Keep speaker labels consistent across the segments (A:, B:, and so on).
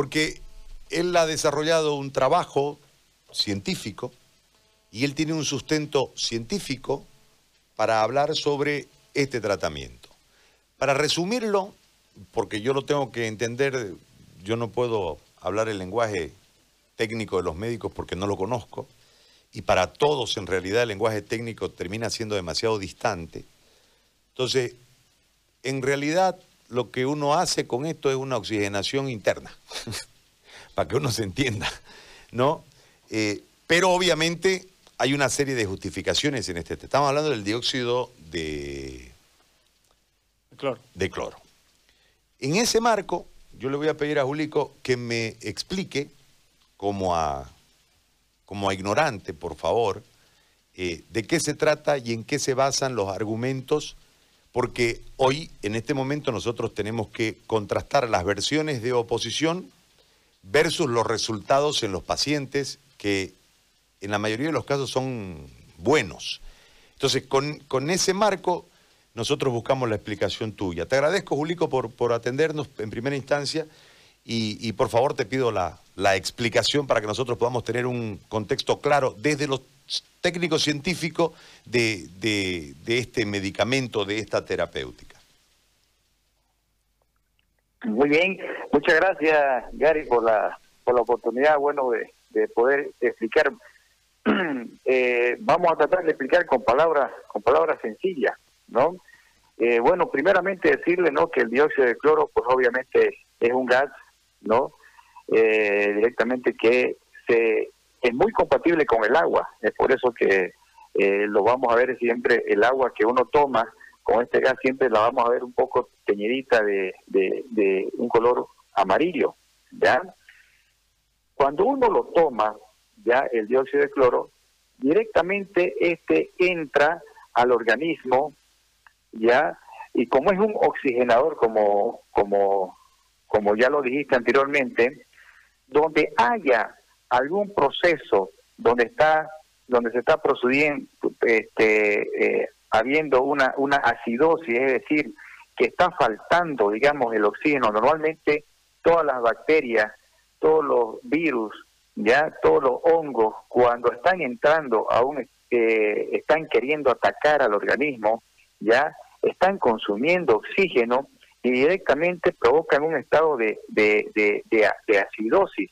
A: Porque él ha desarrollado un trabajo científico y él tiene un sustento científico para hablar sobre este tratamiento. Para resumirlo, porque yo lo tengo que entender, yo no puedo hablar el lenguaje técnico de los médicos porque no lo conozco, y para todos en realidad el lenguaje técnico termina siendo demasiado distante. Entonces, en realidad lo que uno hace con esto es una oxigenación interna, para que uno se entienda, ¿no? Eh, pero obviamente hay una serie de justificaciones en este. Estamos hablando del dióxido de
B: cloro.
A: de cloro. En ese marco, yo le voy a pedir a Julico que me explique, como a, como a ignorante, por favor, eh, de qué se trata y en qué se basan los argumentos, porque hoy, en este momento, nosotros tenemos que contrastar las versiones de oposición versus los resultados en los pacientes, que en la mayoría de los casos son buenos. Entonces, con, con ese marco, nosotros buscamos la explicación tuya. Te agradezco, Julico, por, por atendernos en primera instancia y, por favor te pido la, explicación para que nosotros podamos tener un contexto claro desde los técnicos científicos de, de, este medicamento, de esta terapéutica.
C: Muy bien, muchas gracias Gary por la, por la oportunidad bueno de, de poder explicar. Eh, vamos a tratar de explicar con palabras con palabras sencillas. ¿no? Eh, bueno, primeramente decirle, ¿no? Que el dióxido de cloro, pues obviamente es un gas, ¿no? Eh, directamente que se es muy compatible con el agua. Es por eso que eh, lo vamos a ver siempre, el agua que uno toma con este gas siempre la vamos a ver un poco teñidita de, de, un color amarillo, ¿ya? Cuando uno lo toma, ya el dióxido de cloro, directamente este entra al organismo ya y como es un oxigenador como como como ya lo dijiste anteriormente donde haya algún proceso donde está donde se está procediendo este eh, habiendo una una acidosis es decir que está faltando digamos el oxígeno normalmente todas las bacterias todos los virus ya todos los hongos cuando están entrando a eh, están queriendo atacar al organismo ya están consumiendo oxígeno y directamente provocan un estado de, de, acidosis.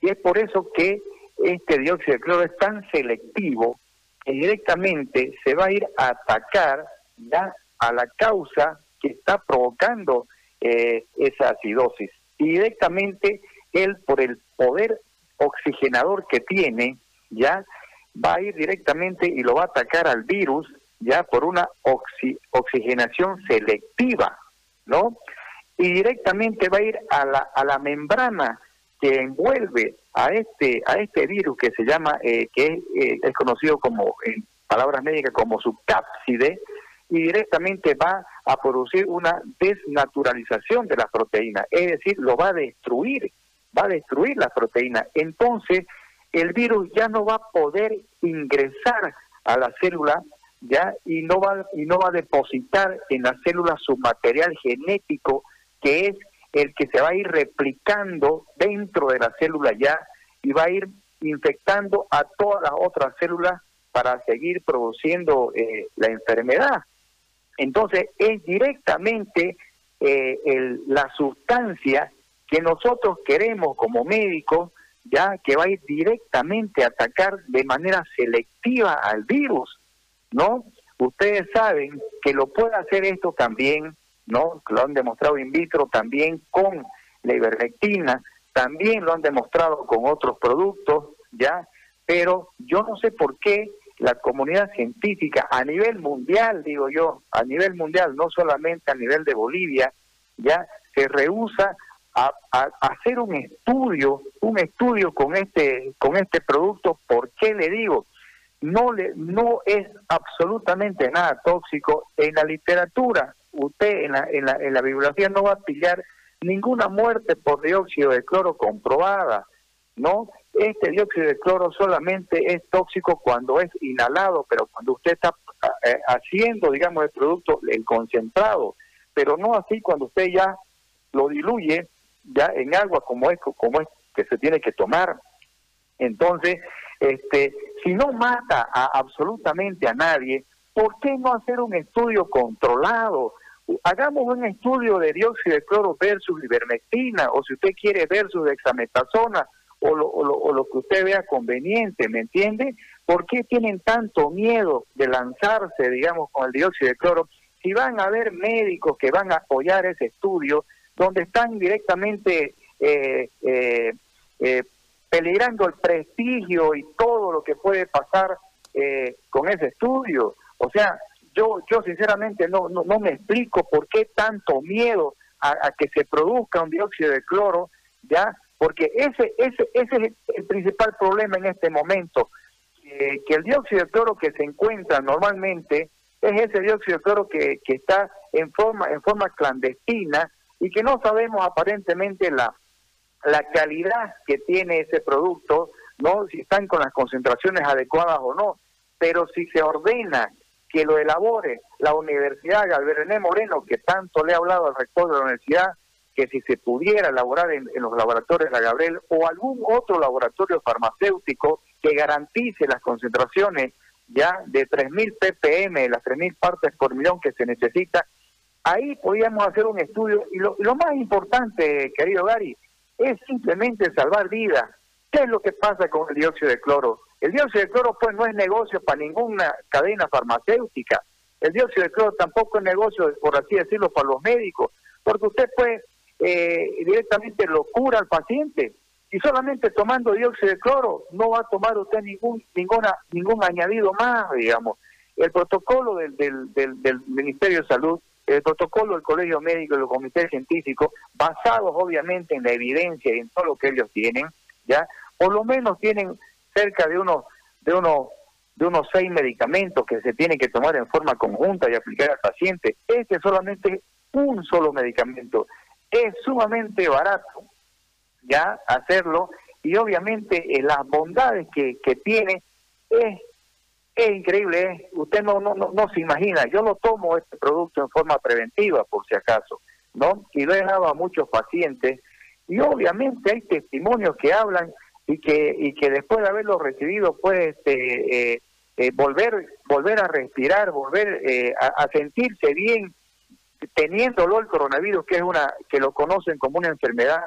C: Y es por eso que este dióxido de cloro es tan selectivo que directamente se va a ir a atacar ya a la causa que está provocando eh, esa acidosis. Y directamente él, por el poder oxigenador que tiene, ya va a ir directamente y lo va a atacar al virus ya por una oxigenación selectiva, ¿no? Y directamente va a ir a la, a la membrana que envuelve a este a este virus que se llama eh, que es, eh, es, conocido como en palabras médicas como subcápside y directamente va a producir una desnaturalización de las proteínas, es decir, lo va a destruir, va a destruir las proteínas. Entonces, el virus ya no va a poder ingresar a la célula ya y no va y no va a depositar en la célula su material genético que es el que se va a ir replicando dentro de la célula ya y va a ir infectando a todas las otras células para seguir produciendo eh, la enfermedad. Entonces es directamente eh, la sustancia que nosotros queremos como médicos, ya que va a ir directamente a atacar de manera selectiva al virus ¿no? Ustedes saben que lo puede hacer esto también, ¿no? Lo han demostrado in vitro también con la ivermectina, también lo han demostrado con otros productos, ¿ya? Pero yo no sé por qué la comunidad científica a nivel mundial, digo yo, a nivel mundial, no solamente a nivel de Bolivia, ya se rehúsa a, a, hacer un estudio, un estudio con este con este producto. ¿Por qué le digo? No le no es absolutamente nada tóxico en la literatura usted en la, en la, en la bibliografía no va a pillar ninguna muerte por dióxido de cloro comprobada no este dióxido de cloro solamente es tóxico cuando es inhalado pero cuando usted está eh, haciendo digamos el producto el concentrado pero no así cuando usted ya lo diluye ya en agua como es como es que se tiene que tomar. Entonces, este, si no mata a absolutamente a nadie, ¿por qué no hacer un estudio controlado? Hagamos un estudio de dióxido de cloro versus ivermectina, o si usted quiere versus dexametasona, o lo, o, lo, o lo que usted vea conveniente, ¿me entiende? ¿Por qué tienen tanto miedo de lanzarse, digamos, con el dióxido de cloro? Si van a haber médicos que van a apoyar ese estudio, donde están directamente eh, eh, eh, peligrando el prestigio y todo lo que puede pasar eh, con ese estudio. O sea, yo, yo sinceramente no, no, no me explico por qué tanto miedo a, que se produzca un dióxido de cloro, ¿ya? Porque ese, ese, ese es el principal problema en este momento, que el dióxido de cloro que se encuentra normalmente es ese dióxido de cloro que, que está en forma, en forma clandestina y que no sabemos aparentemente la, la calidad que tiene ese producto, no si están con las concentraciones adecuadas o no, pero si se ordena que lo elabore la Universidad Galverné Moreno, que tanto le ha hablado al rector de la universidad, que si se pudiera elaborar en, los laboratorios de la Gabriel o algún otro laboratorio farmacéutico que garantice las concentraciones ya de 3.000 ppm, las 3.000 partes por millón que se necesita, ahí podríamos hacer un estudio. Y lo, lo más importante, querido Gary, es simplemente salvar vidas. ¿Qué es lo que pasa con el dióxido de cloro? El dióxido de cloro pues no es negocio para ninguna cadena farmacéutica. El dióxido de cloro tampoco es negocio, por así decirlo, para los médicos, porque usted pues eh, directamente lo cura al paciente y solamente tomando dióxido de cloro no va a tomar usted ningún ninguna ningún añadido más, digamos. El protocolo del, del, del, del Ministerio de Salud el protocolo del Colegio Médico y el Comité Científico, basados obviamente en la evidencia y en todo lo que ellos tienen, ya, por lo menos tienen cerca de unos de unos de unos seis medicamentos que se tienen que tomar en forma conjunta y aplicar al paciente. Este es solamente un solo medicamento. Es sumamente barato ya hacerlo y obviamente eh, las bondades que, que tiene es es increíble, ¿eh? usted no, no, no, se imagina, yo no tomo este producto en forma preventiva, por si acaso, ¿no? Y lo he dado a muchos pacientes, y obviamente hay testimonios que hablan y que, y que después de haberlo recibido, pues, este, eh, eh, volver, volver a respirar, volver a, sentirse bien, teniéndolo el coronavirus, que es una, que lo conocen como una enfermedad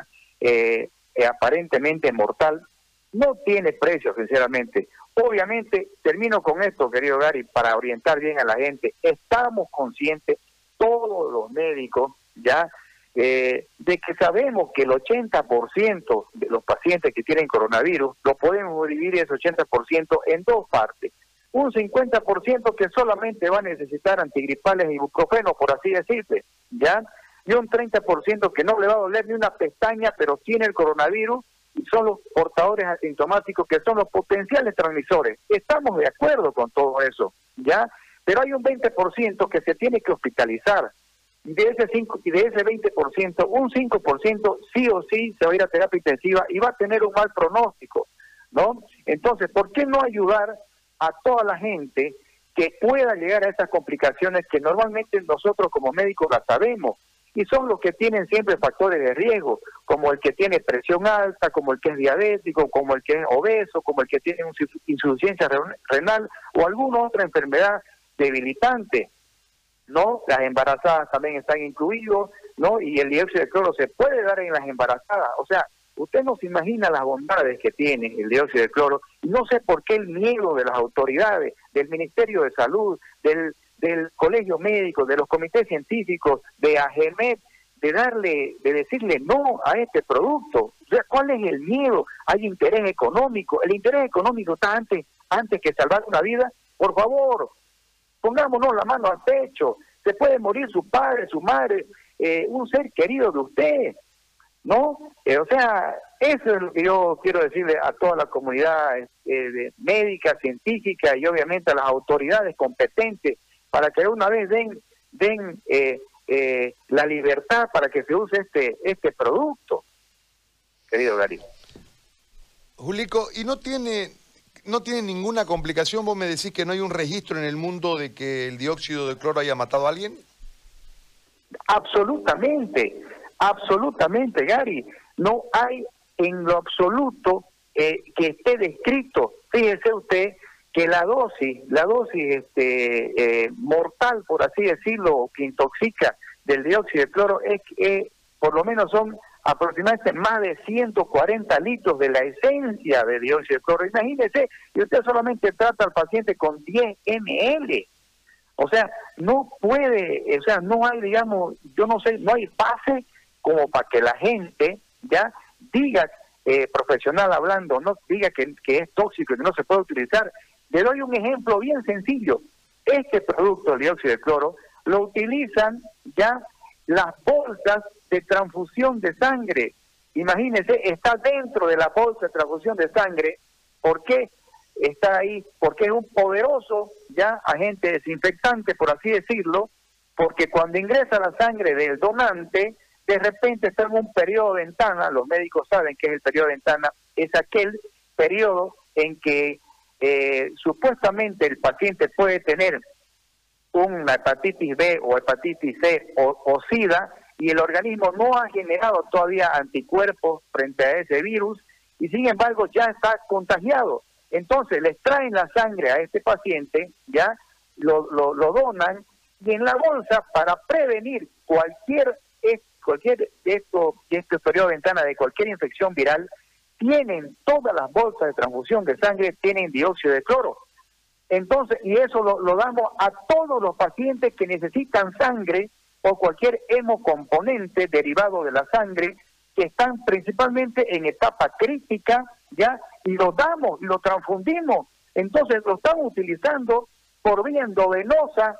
C: aparentemente mortal, no tiene precio, sinceramente. Obviamente, termino con esto, querido Gary, para orientar bien a la gente. Estamos conscientes, todos los médicos, ya, eh, de que sabemos que el 80% de los pacientes que tienen coronavirus lo podemos dividir ese 80% en dos partes. Un 50% que solamente va a necesitar antigripales y ibuprofeno, por así decirte, ¿ya? Y un 30% que no le va a doler ni una pestaña, pero tiene el coronavirus son los portadores asintomáticos que son los potenciales transmisores. Estamos de acuerdo con todo eso, ¿ya? Pero hay un 20% que se tiene que hospitalizar. Y de ese, cinco, y de ese 20%, un 5% sí o sí se va a ir a terapia intensiva y va a tener un mal pronóstico, ¿no? Entonces, ¿por qué no ayudar a toda la gente que pueda llegar a esas complicaciones que normalmente nosotros como médicos las sabemos? Y son los que tienen siempre factores de riesgo, como el que tiene presión alta, como el que es diabético, como el que es obeso, como el que tiene insuficiencia renal o alguna otra enfermedad debilitante. ¿No? Las embarazadas también están incluidos, ¿no? Y el dióxido de cloro se puede dar en las embarazadas. O sea, usted no se imagina las bondades que tiene el dióxido de cloro. No sé por qué el miedo de las autoridades, del Ministerio de Salud, del del colegio médico, de los comités científicos, de AGEMET, de darle, de decirle no a este producto. ¿cuál es el miedo? Hay interés económico. El interés económico está antes, antes que salvar una vida. Por favor, pongámonos la mano al pecho. Se puede morir su padre, su madre, eh, un ser querido de usted. ¿No? Eh, o sea, eso es lo que yo quiero decirle a toda la comunidad eh, médica, científica y obviamente a las autoridades competentes para que una vez den, den eh, eh, la libertad para que se use este, este producto, querido Gary.
A: Julico, ¿y no tiene, no tiene ninguna complicación? Vos me decís que no hay un registro en el mundo de que el dióxido de cloro haya matado a alguien.
C: Absolutamente, Absolutamente, Gary. No hay en lo absoluto eh, que esté descrito. Fíjese usted que la dosis, la dosis este, eh, mortal, por así decirlo, que intoxica del dióxido de cloro es que por lo menos son aproximadamente más de 140 litros de la esencia de dióxido de cloro. Imagínese, y usted solamente trata al paciente con 10 ml. O sea, no puede, o sea, no hay, digamos, yo no sé, no hay base como para que la gente ya diga, eh, profesional hablando, no diga que es tóxico y que no se puede utilizar. Le doy un ejemplo bien sencillo. Este producto, el dióxido de cloro, lo utilizan ya las bolsas de transfusión de sangre. Imagínense, está dentro de la bolsa de transfusión de sangre. ¿Por qué está ahí? Porque es un poderoso ya agente desinfectante, por así decirlo, porque cuando ingresa la sangre del donante, de repente está en un periodo de ventana, los médicos saben que es el periodo de ventana, es aquel periodo en que eh, supuestamente el paciente puede tener una hepatitis B o hepatitis C o, SIDA y el organismo no ha generado todavía anticuerpos frente a ese virus y sin embargo ya está contagiado. Entonces les traen la sangre a este paciente, ya lo, lo, lo donan y en la bolsa para prevenir cualquier cualquier de estos este de ventana de cualquier infección viral tienen todas las bolsas de transfusión de sangre tienen dióxido de cloro entonces, y eso lo, damos a todos los pacientes que necesitan sangre o cualquier hemocomponente derivado de la sangre que están principalmente en etapa crítica, ¿ya? Y lo damos y lo transfundimos. Entonces lo estamos utilizando por vía endovenosa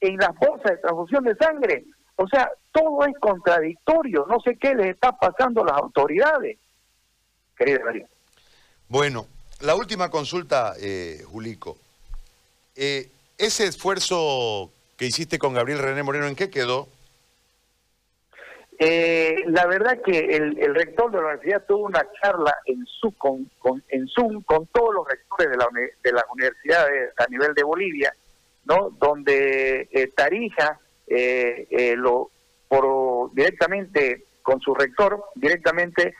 C: en las bolsas de transfusión de sangre. O sea, todo es contradictorio. No sé qué les está pasando a las autoridades. Querida María.
A: Bueno, la última consulta, eh, Julico. Eh, ese esfuerzo que hiciste con Gabriel René Moreno, ¿en qué quedó?
C: Eh, la verdad que el, rector de la universidad tuvo una charla en, su, con, en Zoom con todos los rectores de, la, de las universidades a nivel de Bolivia, ¿no? donde eh, Tarija eh, lo por directamente con su rector, directamente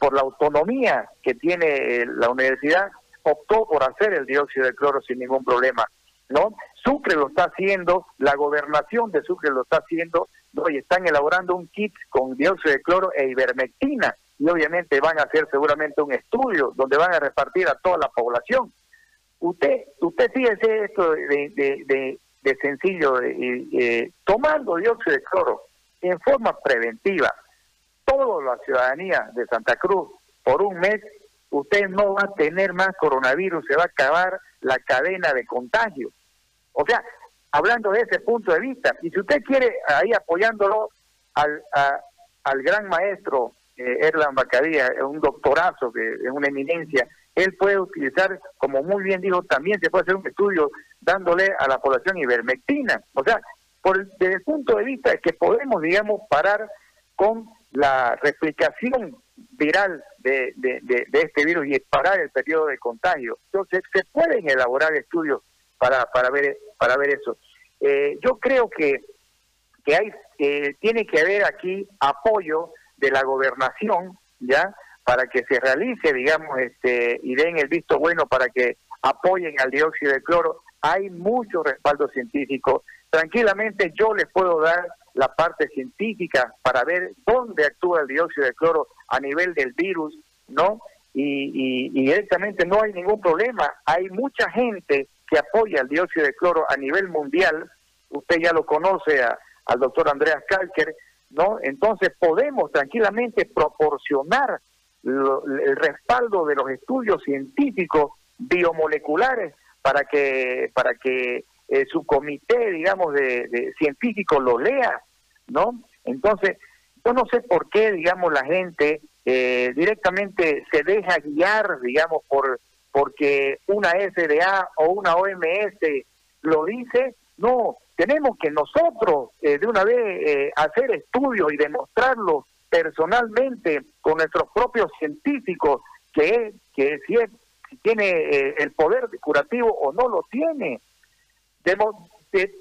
C: por la autonomía que tiene la universidad, optó por hacer el dióxido de cloro sin ningún problema. ¿no? Sucre lo está haciendo, la gobernación de Sucre lo está haciendo, ¿no? y están elaborando un kit con dióxido de cloro e ivermectina, y obviamente van a hacer seguramente un estudio donde van a repartir a toda la población. Usted, usted fíjese esto de, de, de, sencillo, eh, tomando dióxido de cloro en forma preventiva, toda la ciudadanía de Santa Cruz por un mes, usted no va a tener más coronavirus, se va a acabar la cadena de contagio. O sea, hablando de ese punto de vista, y si usted quiere ahí apoyándolo al, al gran maestro eh, Erlan Bacadía, un doctorazo, que es una eminencia, él puede utilizar, como muy bien dijo, también se puede hacer un estudio dándole a la población ivermectina. O sea, por, desde el punto de vista de que podemos, digamos, parar con la replicación viral de, de, de, este virus y parar el periodo de contagio. Entonces, se pueden elaborar estudios para, para ver para ver eso. Eh, yo creo que, que hay tiene que haber aquí apoyo de la gobernación, ¿ya? Para que se realice, digamos, este y den el visto bueno para que apoyen al dióxido de cloro. Hay mucho respaldo científico. Tranquilamente yo les puedo dar la parte científica para ver dónde actúa el dióxido de cloro a nivel del virus, ¿no? Y, directamente no hay ningún problema. Hay mucha gente que apoya el dióxido de cloro a nivel mundial, usted ya lo conoce al doctor Andreas Kalker, ¿no? Entonces podemos tranquilamente proporcionar el respaldo de los estudios científicos biomoleculares para que para que eh, su comité, digamos, de, científicos lo lea, ¿no? Entonces, yo no sé por qué, digamos, la gente eh, directamente se deja guiar, digamos, por porque una FDA o una OMS lo dice, no, tenemos que nosotros eh, de una vez eh, hacer estudios y demostrarlo personalmente con nuestros propios científicos que, que si, tiene eh, el poder curativo o no lo tiene.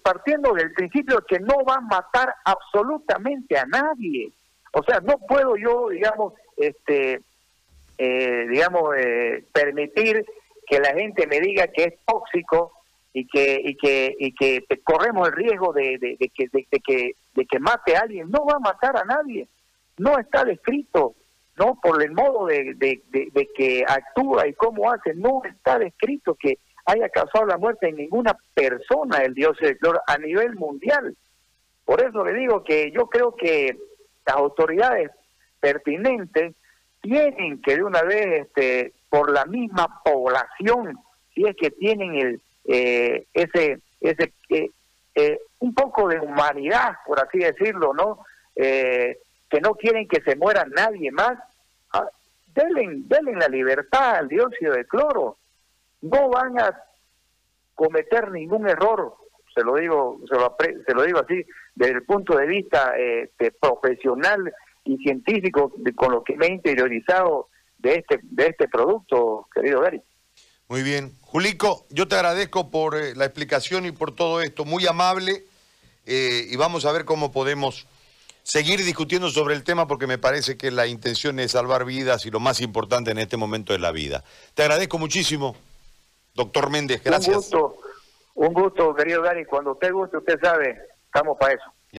C: partiendo del principio que no va a matar absolutamente a nadie. O sea, no puedo yo, digamos, este, eh, digamos, eh, permitir que la gente me diga que es tóxico y que y que y que corremos el riesgo de, que de, que de que mate a alguien no va a matar a nadie no está descrito no por el modo de, de, que actúa y cómo hace. No está descrito que haya causado la muerte en ninguna persona el dios de a nivel mundial. Por eso le digo que yo creo que las autoridades pertinentes tienen que de una vez este por la misma población si es que tienen el eh, ese, ese eh, eh, un poco de humanidad, por así decirlo, ¿no? Eh, que no quieren que se muera nadie más, ah, denle, la libertad al dióxido de cloro. No van a cometer ningún error, se lo digo, se lo, se lo digo así, desde el punto de vista profesional y científico, con lo que me he interiorizado de este, de este producto, querido Gary.
A: Muy bien. Julico, yo te agradezco por eh, la explicación y por todo esto, muy amable, eh, y vamos a ver cómo podemos seguir discutiendo sobre el tema porque me parece que la intención es salvar vidas y lo más importante en este momento es la vida. Te agradezco muchísimo, doctor Méndez, gracias.
C: Un gusto, un gusto, querido Gary, cuando usted guste, usted sabe, estamos para eso.